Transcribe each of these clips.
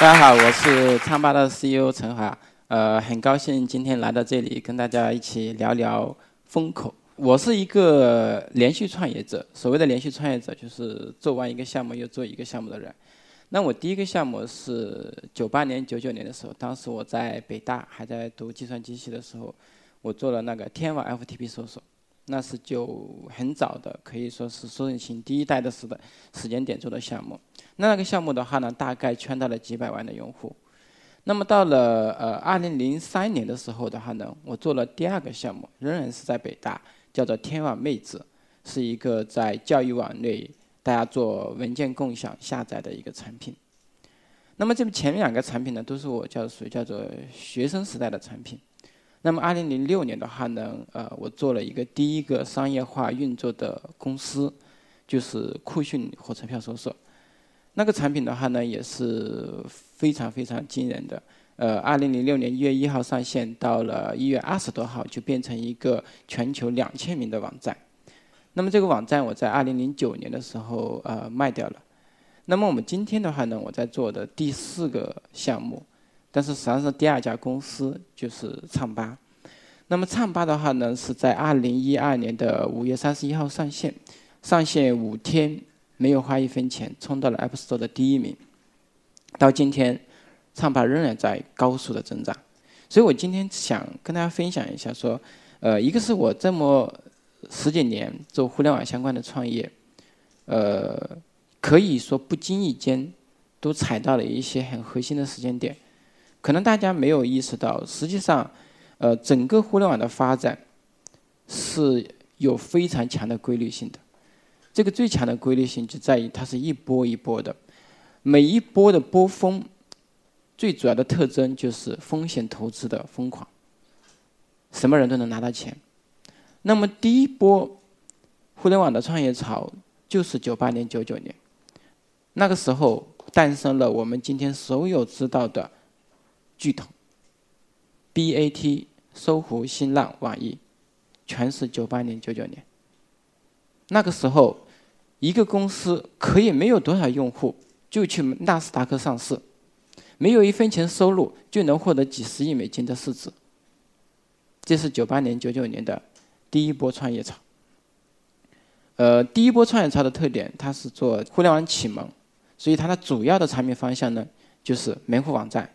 大家好，我是昌吧的 CEO 陈华，呃，很高兴今天来到这里跟大家一起聊聊风口。我是一个连续创业者，所谓的连续创业者就是做完一个项目又做一个项目的人。那我第一个项目是九八年、九九年的时候，当时我在北大还在读计算机系的时候，我做了那个天网 FTP 搜索，那是就很早的，可以说是搜索引擎第一代的时的时间点做的项目。那个项目的话呢，大概圈到了几百万的用户。那么到了呃二零零三年的时候的话呢，我做了第二个项目，仍然是在北大。叫做天网妹子，是一个在教育网内大家做文件共享下载的一个产品。那么这前面两个产品呢，都是我叫属于叫做学生时代的产品。那么二零零六年的话呢，呃，我做了一个第一个商业化运作的公司，就是酷讯火车票搜索。那个产品的话呢，也是非常非常惊人的。呃，二零零六年一月一号上线，到了一月二十多号就变成一个全球两千名的网站。那么这个网站我在二零零九年的时候呃卖掉了。那么我们今天的话呢，我在做的第四个项目，但是实际上是第二家公司就是唱吧。那么唱吧的话呢，是在二零一二年的五月三十一号上线，上线五天没有花一分钱，冲到了 App Store 的第一名。到今天。唱吧仍然在高速的增长，所以我今天想跟大家分享一下，说，呃，一个是我这么十几年做互联网相关的创业，呃，可以说不经意间都踩到了一些很核心的时间点，可能大家没有意识到，实际上，呃，整个互联网的发展是有非常强的规律性的，这个最强的规律性就在于它是一波一波的，每一波的波峰。最主要的特征就是风险投资的疯狂，什么人都能拿到钱。那么第一波互联网的创业潮就是九八年、九九年，那个时候诞生了我们今天所有知道的巨头，BAT、搜狐、新浪、网易，全是九八年、九九年。那个时候，一个公司可以没有多少用户，就去纳斯达克上市。没有一分钱收入就能获得几十亿美金的市值，这是九八年、九九年的第一波创业潮。呃，第一波创业潮的特点，它是做互联网启蒙，所以它的主要的产品方向呢，就是门户网站、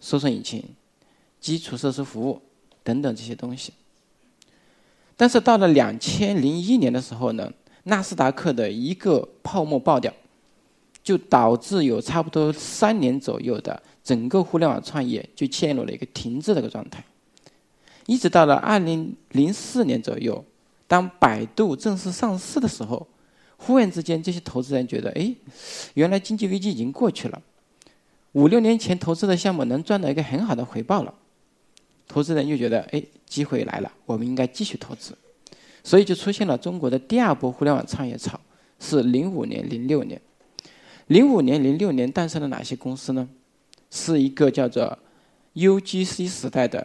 搜索引擎、基础设施服务等等这些东西。但是到了两千零一年的时候呢，纳斯达克的一个泡沫爆掉。就导致有差不多三年左右的整个互联网创业就陷入了一个停滞的一个状态，一直到了二零零四年左右，当百度正式上市的时候，忽然之间这些投资人觉得，哎，原来经济危机已经过去了，五六年前投资的项目能赚到一个很好的回报了，投资人又觉得，哎，机会来了，我们应该继续投资，所以就出现了中国的第二波互联网创业潮，是零五年、零六年。零五年、零六年诞生了哪些公司呢？是一个叫做 UGC 时代的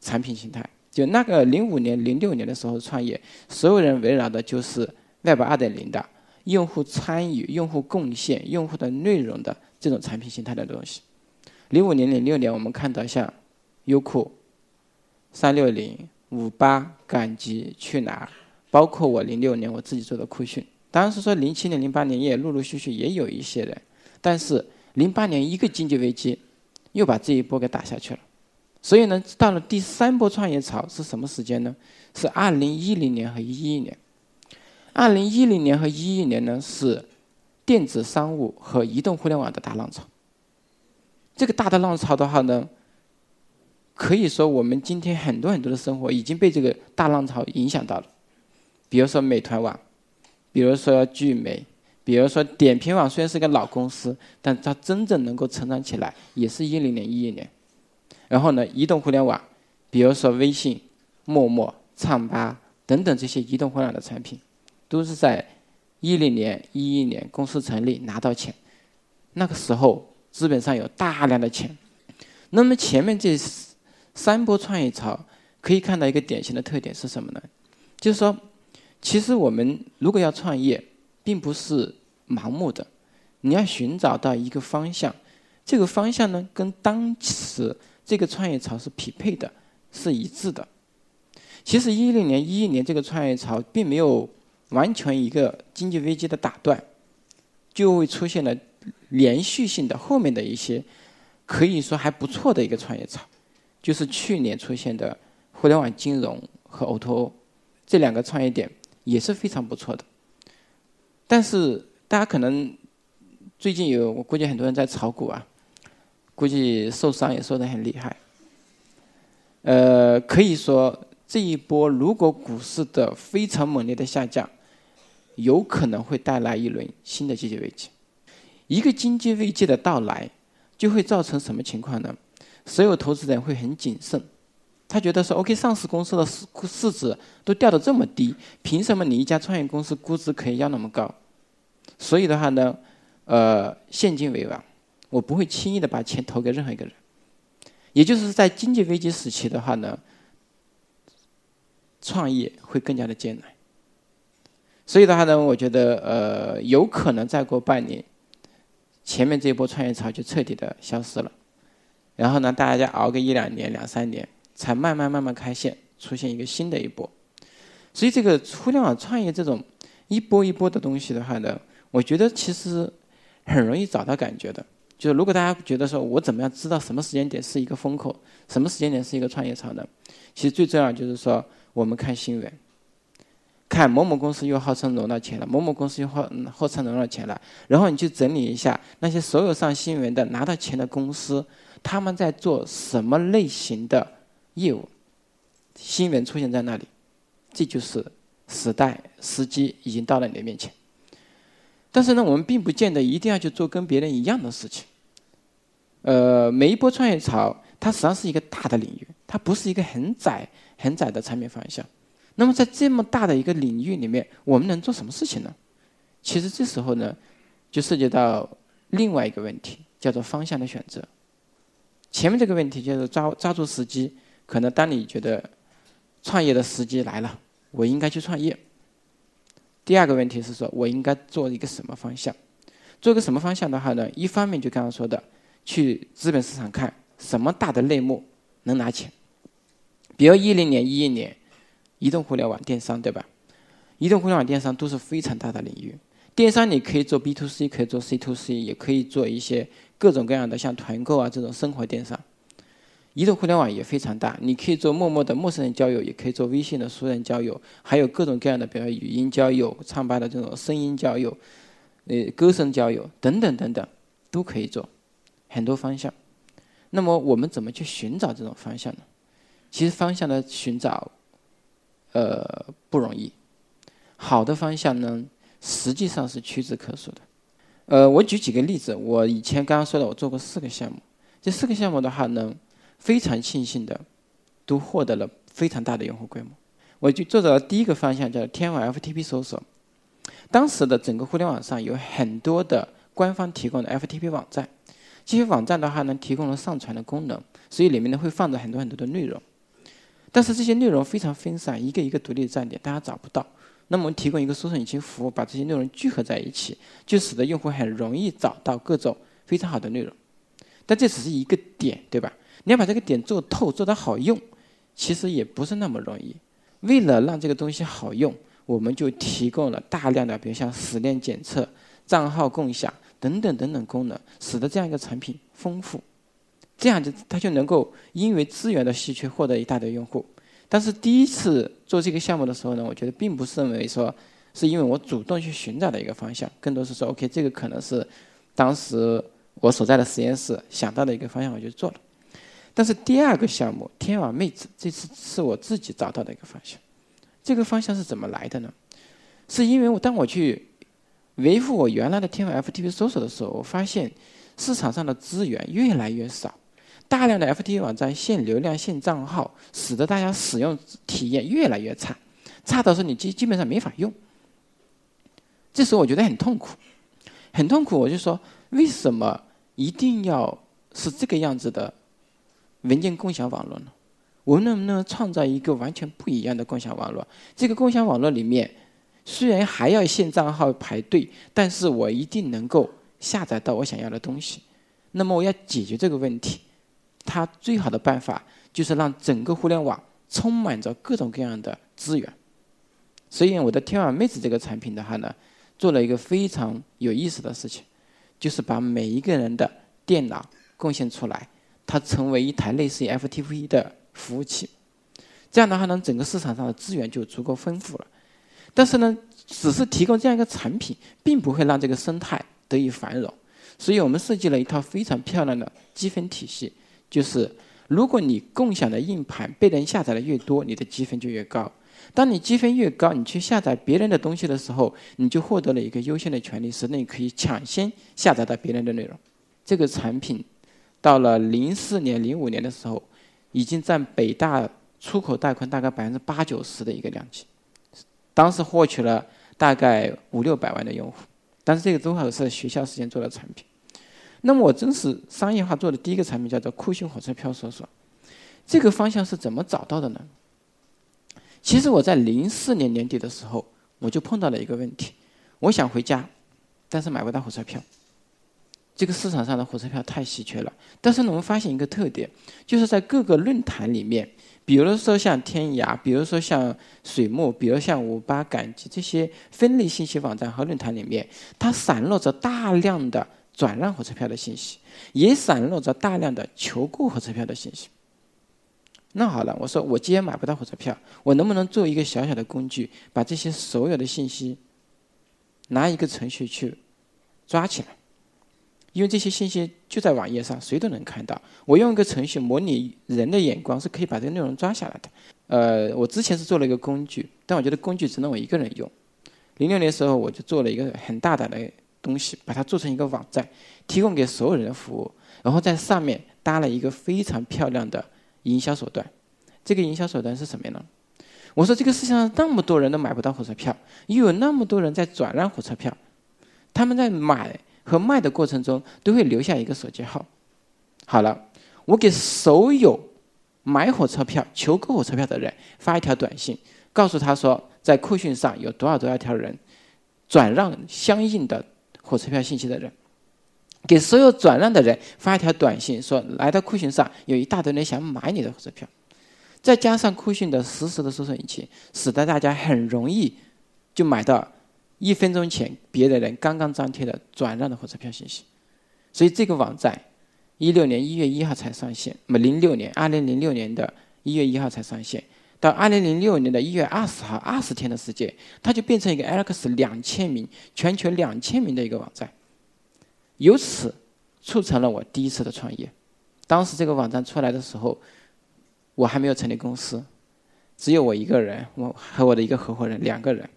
产品形态。就那个零五年、零六年的时候创业，所有人围绕的就是 Web 二点零的用户参与、用户贡献、用户的内容的这种产品形态的东西。零五年、零六年，我们看到像优酷、三六零、五八、赶集、去哪儿，包括我零六年我自己做的酷讯。当然是说，零七年、零八年也陆陆续续也有一些人，但是零八年一个经济危机，又把这一波给打下去了。所以呢，到了第三波创业潮是什么时间呢？是二零一零年和一一年。二零一零年和一一年呢，是电子商务和移动互联网的大浪潮。这个大的浪潮的话呢，可以说我们今天很多很多的生活已经被这个大浪潮影响到了。比如说美团网。比如说聚美，比如说点评网，虽然是个老公司，但它真正能够成长起来，也是一零年、一一年。然后呢，移动互联网，比如说微信、陌陌、唱吧等等这些移动互联网的产品，都是在一零年、一一年公司成立拿到钱。那个时候资本上有大量的钱。那么前面这三波创业潮，可以看到一个典型的特点是什么呢？就是说。其实我们如果要创业，并不是盲目的，你要寻找到一个方向，这个方向呢，跟当时这个创业潮是匹配的，是一致的。其实一零年、一一年这个创业潮并没有完全一个经济危机的打断，就会出现了连续性的后面的一些可以说还不错的一个创业潮，就是去年出现的互联网金融和 O2O 这两个创业点也是非常不错的。但是大家可能最近有，我估计很多人在炒股啊，估计受伤也受得很厉害。呃，可以说。这一波如果股市的非常猛烈的下降，有可能会带来一轮新的经济危机。一个经济危机的到来，就会造成什么情况呢？所有投资人会很谨慎，他觉得说：“OK，上市公司的市市值都掉的这么低，凭什么你一家创业公司估值可以要那么高？”所以的话呢，呃，现金为王，我不会轻易的把钱投给任何一个人。也就是在经济危机时期的话呢。创业会更加的艰难，所以的话呢，我觉得呃，有可能再过半年，前面这一波创业潮就彻底的消失了，然后呢，大家熬个一两年、两三年，才慢慢慢慢开线，出现一个新的一波。所以这个互联网创业这种一波一波的东西的话呢，我觉得其实很容易找到感觉的。就是如果大家觉得说我怎么样知道什么时间点是一个风口，什么时间点是一个创业潮呢？其实最重要就是说。我们看新闻，看某某公司又号称融到钱了，某某公司又号号称融到钱了，然后你去整理一下那些所有上新闻的拿到钱的公司，他们在做什么类型的业务？新闻出现在那里，这就是时代时机已经到了你的面前。但是呢，我们并不见得一定要去做跟别人一样的事情。呃，每一波创业潮，它实际上是一个大的领域，它不是一个很窄。很窄的产品方向，那么在这么大的一个领域里面，我们能做什么事情呢？其实这时候呢，就涉及到另外一个问题，叫做方向的选择。前面这个问题就是抓抓住时机，可能当你觉得创业的时机来了，我应该去创业。第二个问题是说我应该做一个什么方向？做个什么方向的话呢？一方面就刚刚说的，去资本市场看什么大的类目能拿钱。比如一零年、一一年，移动互联网电商，对吧？移动互联网电商都是非常大的领域。电商你可以做 B to C，可以做 C to C，也可以做一些各种各样的像团购啊这种生活电商。移动互联网也非常大，你可以做陌陌的陌生人交友，也可以做微信的熟人交友，还有各种各样的，比如语音交友、唱吧的这种声音交友、呃歌声交友等等等等，都可以做很多方向。那么我们怎么去寻找这种方向呢？其实方向的寻找，呃不容易。好的方向呢，实际上是屈指可数的。呃，我举几个例子。我以前刚刚说的，我做过四个项目。这四个项目的话呢，非常庆幸的，都获得了非常大的用户规模。我就做的第一个方向叫天网 FTP 搜索。当时的整个互联网上有很多的官方提供的 FTP 网站，这些网站的话呢，提供了上传的功能，所以里面呢会放着很多很多的内容。但是这些内容非常分散，一个一个独立的站点，大家找不到。那么我们提供一个搜索引擎服务，把这些内容聚合在一起，就使得用户很容易找到各种非常好的内容。但这只是一个点，对吧？你要把这个点做透，做得好用，其实也不是那么容易。为了让这个东西好用，我们就提供了大量的，比如像时链检测、账号共享等等等等功能，使得这样一个产品丰富。这样就他就能够因为资源的稀缺获得一大堆用户，但是第一次做这个项目的时候呢，我觉得并不是认为说是因为我主动去寻找的一个方向，更多是说 OK 这个可能是当时我所在的实验室想到的一个方向，我就做了。但是第二个项目天网妹子这次是我自己找到的一个方向，这个方向是怎么来的呢？是因为我当我去维护我原来的天网 FTP 搜索的时候，我发现市场上的资源越来越少。大量的 FTP 网站限流量、限账号，使得大家使用体验越来越差，差到说你基基本上没法用。这时候我觉得很痛苦，很痛苦。我就说，为什么一定要是这个样子的文件共享网络呢？我们能不能创造一个完全不一样的共享网络？这个共享网络里面，虽然还要限账号排队，但是我一定能够下载到我想要的东西。那么我要解决这个问题，它最好的办法就是让整个互联网充满着各种各样的资源。所以我的天网妹子这个产品的话呢，做了一个非常有意思的事情，就是把每一个人的电脑贡献出来，它成为一台类似于 FTP 的服务器。这样的话呢，整个市场上的资源就足够丰富了。但是呢，只是提供这样一个产品，并不会让这个生态得以繁荣。所以我们设计了一套非常漂亮的积分体系，就是如果你共享的硬盘被人下载的越多，你的积分就越高。当你积分越高，你去下载别人的东西的时候，你就获得了一个优先的权利，使得你可以抢先下载到别人的内容。这个产品到了零四年、零五年的时候，已经占北大出口带宽大概百分之八九十的一个量级，当时获取了大概五六百万的用户。但是这个都还是学校时间做的产品。那么我真实商业化做的第一个产品叫做酷讯火车票搜索，这个方向是怎么找到的呢？其实我在零四年年底的时候，我就碰到了一个问题，我想回家，但是买不到火车票。这个市场上的火车票太稀缺了。但是呢，我们发现一个特点，就是在各个论坛里面。比如说像天涯，比如说像水木，比如像五八赶集这些分类信息网站和论坛里面，它散落着大量的转让火车票的信息，也散落着大量的求购火车票的信息。那好了，我说我既然买不到火车票，我能不能做一个小小的工具，把这些所有的信息拿一个程序去抓起来？因为这些信息就在网页上，谁都能看到。我用一个程序模拟人的眼光，是可以把这个内容抓下来的。呃，我之前是做了一个工具，但我觉得工具只能我一个人用。零六年时候，我就做了一个很大胆的东西，把它做成一个网站，提供给所有人的服务，然后在上面搭了一个非常漂亮的营销手段。这个营销手段是什么呢？我说这个世界上那么多人都买不到火车票，又有那么多人在转让火车票，他们在买。和卖的过程中都会留下一个手机号。好了，我给所有买火车票、求购火车票的人发一条短信，告诉他说，在酷讯上有多少多少条人转让相应的火车票信息的人，给所有转让的人发一条短信，说来到酷讯上有一大堆人想买你的火车票，再加上酷讯的实时的搜索引擎，使得大家很容易就买到。一分钟前，别的人刚刚张贴的转让的火车票信息，所以这个网站一六年一月一号才上线，那么零六年二零零六年的一月一号才上线，到二零零六年的一月二十号，二十天的时间，它就变成一个 Alex 两千名全球两千名的一个网站，由此促成了我第一次的创业。当时这个网站出来的时候，我还没有成立公司，只有我一个人，我和我的一个合伙人两个人。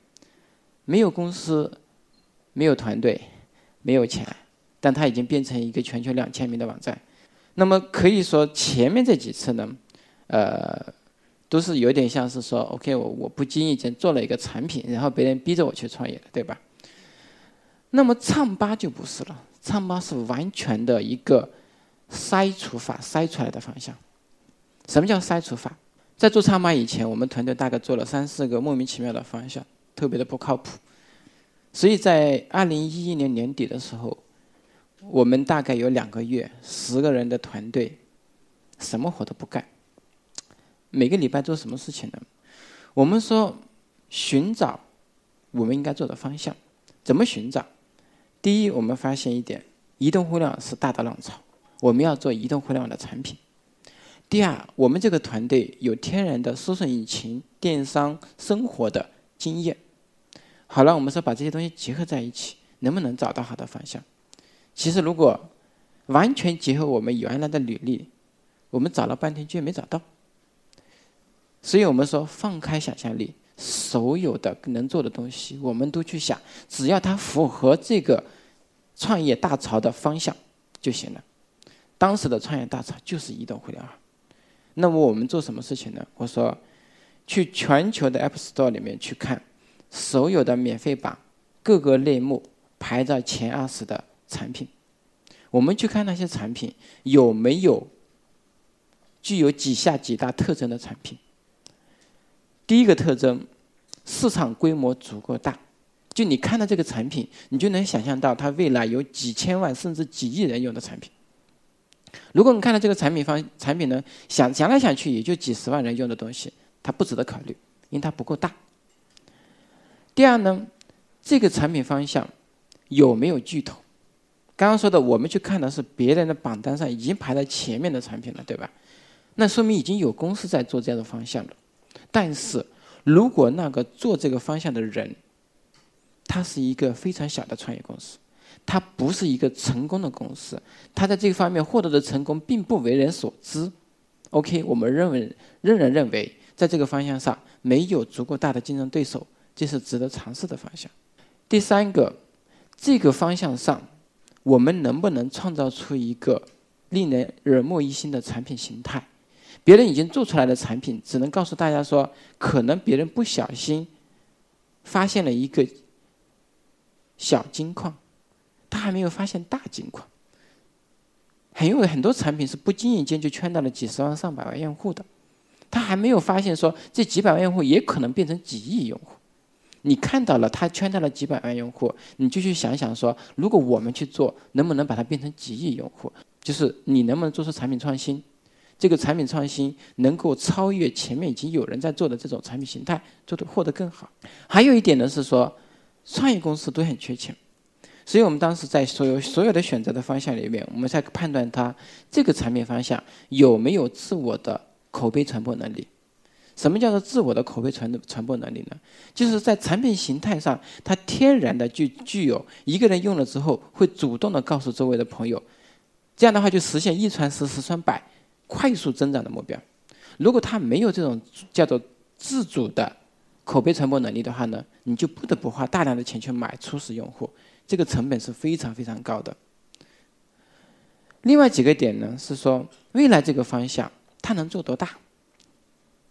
没有公司，没有团队，没有钱，但它已经变成一个全球两千名的网站。那么可以说前面这几次呢，呃，都是有点像是说，OK，我我不经意间做了一个产品，然后别人逼着我去创业的，对吧？那么唱吧就不是了，唱吧是完全的一个筛除法筛出来的方向。什么叫筛除法？在做唱吧以前，我们团队大概做了三四个莫名其妙的方向。特别的不靠谱，所以在二零一一年年底的时候，我们大概有两个月，十个人的团队，什么活都不干。每个礼拜做什么事情呢？我们说寻找我们应该做的方向，怎么寻找？第一，我们发现一点，移动互联网是大的浪潮，我们要做移动互联网的产品。第二，我们这个团队有天然的搜索引擎、电商、生活的经验。好了，我们说把这些东西结合在一起，能不能找到好的方向？其实如果完全结合我们原来的履历，我们找了半天居然没找到。所以我们说放开想象力，所有的能做的东西我们都去想，只要它符合这个创业大潮的方向就行了。当时的创业大潮就是移动互联网。那么我们做什么事情呢？我说去全球的 App Store 里面去看。所有的免费榜各个类目排在前二十的产品，我们去看那些产品有没有具有几下几大特征的产品。第一个特征，市场规模足够大，就你看到这个产品，你就能想象到它未来有几千万甚至几亿人用的产品。如果你看到这个产品方产品呢，想想来想去也就几十万人用的东西，它不值得考虑，因为它不够大。第二呢，这个产品方向有没有巨头？刚刚说的，我们去看的是别人的榜单上已经排在前面的产品了，对吧？那说明已经有公司在做这样的方向了。但是如果那个做这个方向的人，他是一个非常小的创业公司，他不是一个成功的公司，他在这个方面获得的成功并不为人所知。OK，我们认为仍然认为在这个方向上没有足够大的竞争对手，这是值得尝试的方向。第三个，这个方向上。我们能不能创造出一个令人耳目一新的产品形态？别人已经做出来的产品，只能告诉大家说，可能别人不小心发现了一个小金矿，他还没有发现大金矿。很因为很多产品是不经意间就圈到了几十万、上百万用户的，他还没有发现说，这几百万用户也可能变成几亿用户。你看到了，他圈到了几百万用户，你就去想想说，如果我们去做，能不能把它变成几亿用户？就是你能不能做出产品创新？这个产品创新能够超越前面已经有人在做的这种产品形态，做的获得更好。还有一点呢是说，创业公司都很缺钱，所以我们当时在所有所有的选择的方向里面，我们在判断它这个产品方向有没有自我的口碑传播能力。什么叫做自我的口碑传传播能力呢？就是在产品形态上，它天然的就具有一个人用了之后会主动的告诉周围的朋友，这样的话就实现一传十，十传百，快速增长的目标。如果他没有这种叫做自主的口碑传播能力的话呢，你就不得不花大量的钱去买初始用户，这个成本是非常非常高的。另外几个点呢，是说未来这个方向它能做多大？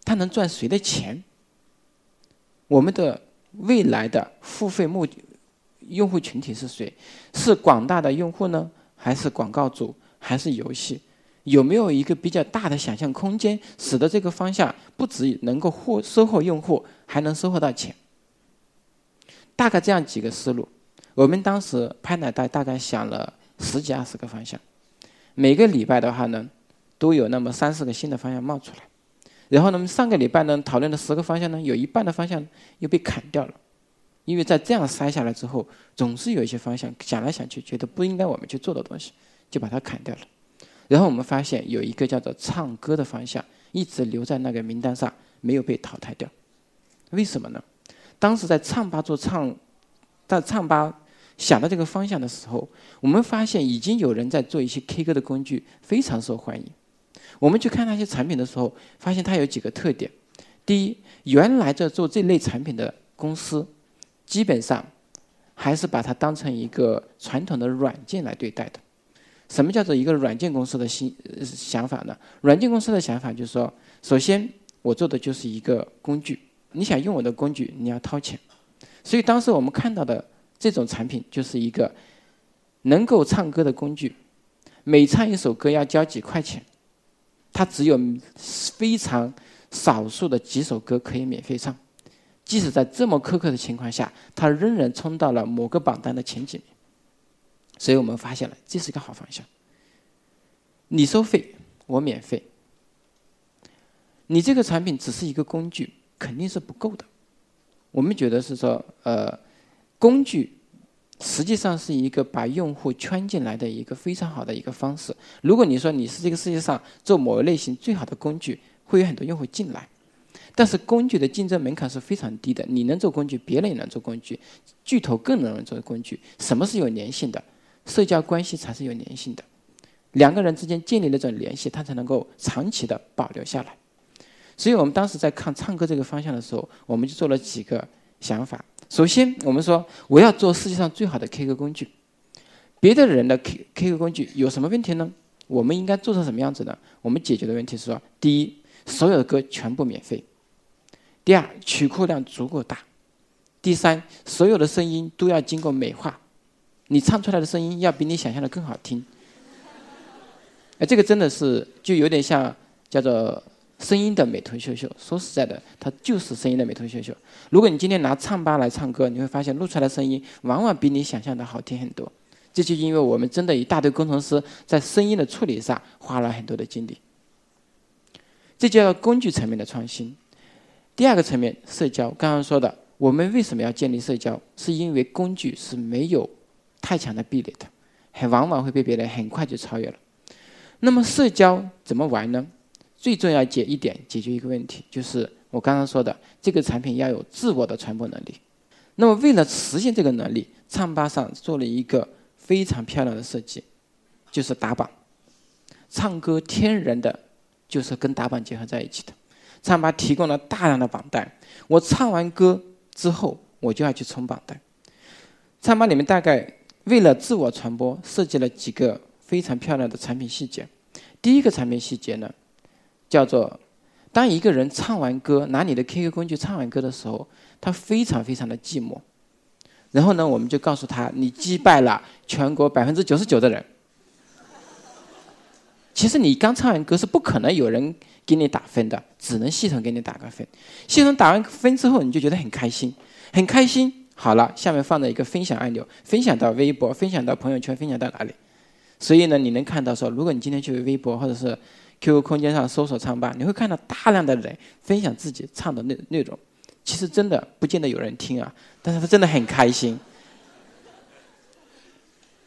它能赚谁的钱？我们的未来的付费目用户群体是谁？是广大的用户呢，还是广告主，还是游戏？有没有一个比较大的想象空间，使得这个方向不只能够获收获用户，还能收获到钱？大概这样几个思路。我们当时拍奶袋大概想了十几二十个方向，每个礼拜的话呢，都有那么三四个新的方向冒出来。然后呢，上个礼拜呢讨论的十个方向呢，有一半的方向又被砍掉了，因为在这样筛下来之后，总是有一些方向想来想去觉得不应该我们去做的东西，就把它砍掉了。然后我们发现有一个叫做唱歌的方向一直留在那个名单上，没有被淘汰掉。为什么呢？当时在唱吧做唱，在唱吧想到这个方向的时候，我们发现已经有人在做一些 K 歌的工具，非常受欢迎。我们去看那些产品的时候，发现它有几个特点：第一，原来在做这类产品的公司，基本上还是把它当成一个传统的软件来对待的。什么叫做一个软件公司的新想法呢？软件公司的想法就是说，首先我做的就是一个工具，你想用我的工具，你要掏钱。所以当时我们看到的这种产品，就是一个能够唱歌的工具，每唱一首歌要交几块钱。它只有非常少数的几首歌可以免费唱，即使在这么苛刻的情况下，它仍然冲到了某个榜单的前几名。所以我们发现了这是一个好方向。你收费，我免费。你这个产品只是一个工具，肯定是不够的。我们觉得是说，呃，工具。实际上是一个把用户圈进来的一个非常好的一个方式。如果你说你是这个世界上做某一类型最好的工具，会有很多用户进来。但是工具的竞争门槛是非常低的，你能做工具，别人也能做工具，巨头更能做工具。什么是有粘性的？社交关系才是有粘性的。两个人之间建立那种联系，它才能够长期的保留下来。所以我们当时在看唱歌这个方向的时候，我们就做了几个想法。首先，我们说我要做世界上最好的 K 歌工具。别的人的 K K 歌工具有什么问题呢？我们应该做成什么样子呢？我们解决的问题是说：第一，所有的歌全部免费；第二，曲库量足够大；第三，所有的声音都要经过美化，你唱出来的声音要比你想象的更好听。哎，这个真的是就有点像叫做。声音的美图秀秀，说实在的，它就是声音的美图秀秀。如果你今天拿唱吧来唱歌，你会发现录出来的声音往往比你想象的好听很多。这就因为我们真的一大堆工程师在声音的处理上花了很多的精力。这叫工具层面的创新。第二个层面，社交。刚刚说的，我们为什么要建立社交？是因为工具是没有太强的壁垒的，很往往会被别人很快就超越了。那么社交怎么玩呢？最重要解一点，解决一个问题，就是我刚刚说的，这个产品要有自我的传播能力。那么为了实现这个能力，唱吧上做了一个非常漂亮的设计，就是打榜。唱歌天然的，就是跟打榜结合在一起的。唱吧提供了大量的榜单，我唱完歌之后，我就要去冲榜单。唱吧里面大概为了自我传播，设计了几个非常漂亮的产品细节。第一个产品细节呢，叫做当一个人唱完歌，拿你的 QQ 工具唱完歌的时候，他非常非常的寂寞。然后呢，我们就告诉他，你击败了全国百分之九十九的人。其实你刚唱完歌是不可能有人给你打分的，只能系统给你打个分。系统打完分之后，你就觉得很开心，很开心。好了，下面放了一个分享按钮，分享到微博，分享到朋友圈，分享到哪里？所以呢，你能看到说，如果你今天去微博或者是 QQ 空间上搜索唱吧，你会看到大量的人分享自己唱的内内容。其实真的不见得有人听啊，但是他真的很开心。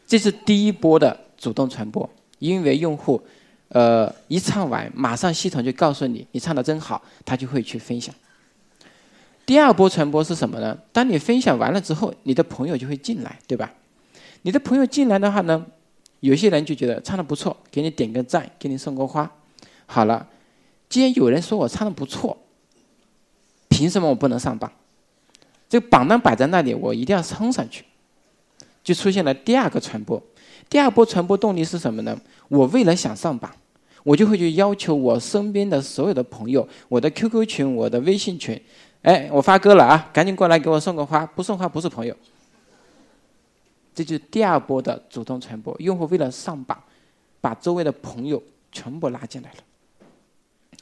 这是第一波的主动传播，因为用户。呃，一唱完，马上系统就告诉你，你唱的真好，他就会去分享。第二波传播是什么呢？当你分享完了之后，你的朋友就会进来，对吧？你的朋友进来的话呢，有些人就觉得唱的不错，给你点个赞，给你送个花。好了，既然有人说我唱的不错，凭什么我不能上榜？这个榜单摆在那里，我一定要冲上去，就出现了第二个传播。第二波传播动力是什么呢？我为了想上榜，我就会去要求我身边的所有的朋友，我的 QQ 群、我的微信群，哎，我发歌了啊，赶紧过来给我送个花，不送花不是朋友。这就是第二波的主动传播，用户为了上榜，把周围的朋友全部拉进来了。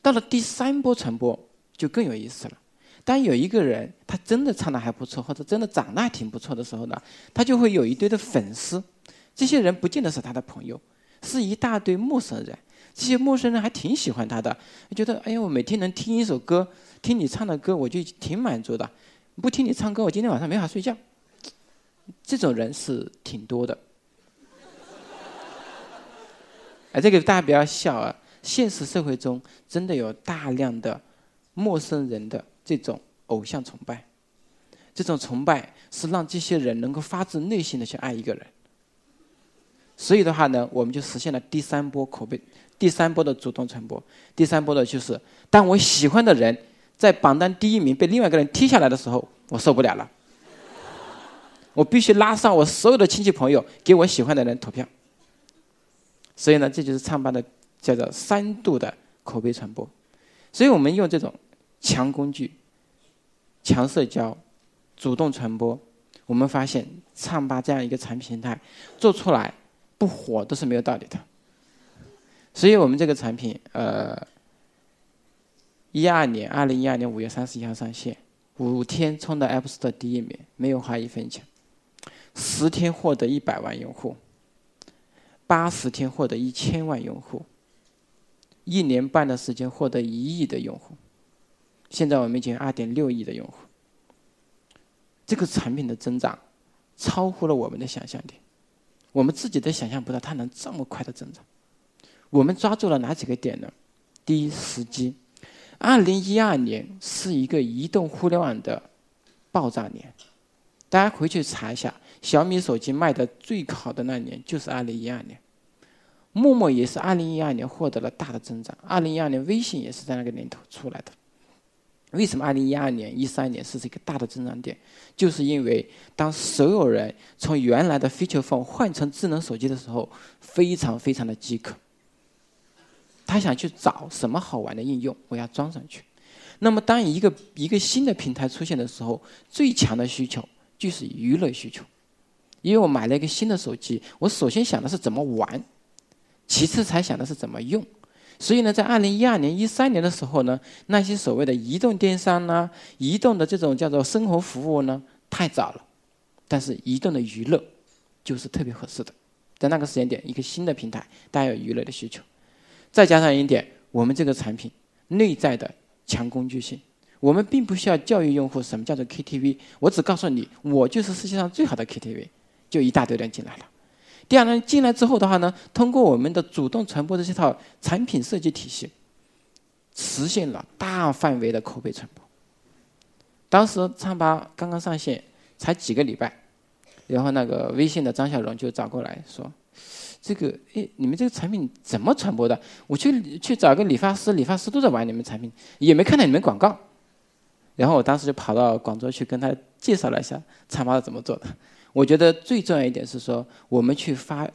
到了第三波传播就更有意思了。当有一个人他真的唱的还不错，或者真的长得还挺不错的时候呢，他就会有一堆的粉丝。这些人不见得是他的朋友，是一大堆陌生人。这些陌生人还挺喜欢他的，觉得哎呀，我每天能听一首歌，听你唱的歌，我就挺满足的。不听你唱歌，我今天晚上没法睡觉。这种人是挺多的。哎，这个大家不要笑啊！现实社会中真的有大量的陌生人的这种偶像崇拜，这种崇拜是让这些人能够发自内心的去爱一个人。所以的话呢，我们就实现了第三波口碑，第三波的主动传播。第三波的就是，当我喜欢的人在榜单第一名被另外一个人踢下来的时候，我受不了了。我必须拉上我所有的亲戚朋友，给我喜欢的人投票。所以呢，这就是唱吧的叫做三度的口碑传播。所以我们用这种强工具、强社交、主动传播，我们发现唱吧这样一个产品形态做出来。不火都是没有道理的，所以我们这个产品，呃，一二年，二零一二年五月三十一号上线，五天冲到 App Store 第一名，没有花一分钱，十天获得一百万用户，八十天获得一千万用户，一年半的时间获得一亿的用户，现在我们已经二点六亿的用户，这个产品的增长超乎了我们的想象力。我们自己都想象不到它能这么快的增长。我们抓住了哪几个点呢？第一，时机。二零一二年是一个移动互联网的爆炸年，大家回去查一下，小米手机卖的最好的那年就是二零一二年。陌陌也是二零一二年获得了大的增长，二零一二年微信也是在那个年头出来的。为什么二零一二年、一三年是这个大的增长点？就是因为当所有人从原来的 feature phone 换成智能手机的时候，非常非常的饥渴。他想去找什么好玩的应用，我要装上去。那么，当一个一个新的平台出现的时候，最强的需求就是娱乐需求。因为我买了一个新的手机，我首先想的是怎么玩，其次才想的是怎么用。所以呢，在二零一二年、一三年的时候呢，那些所谓的移动电商呢、移动的这种叫做生活服务呢，太早了。但是移动的娱乐就是特别合适的。在那个时间点，一个新的平台，大家有娱乐的需求，再加上一点，我们这个产品内在的强工具性，我们并不需要教育用户什么叫做 KTV，我只告诉你，我就是世界上最好的 KTV，就一大堆人进来了。第二呢，进来之后的话呢，通过我们的主动传播的这套产品设计体系，实现了大范围的口碑传播。当时唱吧刚刚上线，才几个礼拜。然后那个微信的张小荣就找过来说：“这个，哎，你们这个产品怎么传播的？我去去找个理发师，理发师都在玩你们产品，也没看到你们广告。然后我当时就跑到广州去跟他介绍了一下唱吧是怎么做的。我觉得最重要一点是说，我们去发，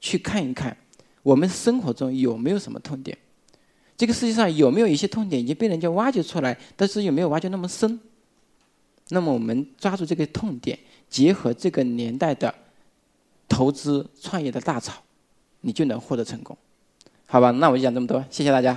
去看一看，我们生活中有没有什么痛点？这个世界上有没有一些痛点已经被人家挖掘出来，但是有没有挖掘那么深？那么我们抓住这个痛点。”结合这个年代的投资创业的大潮，你就能获得成功，好吧？那我就讲这么多，谢谢大家。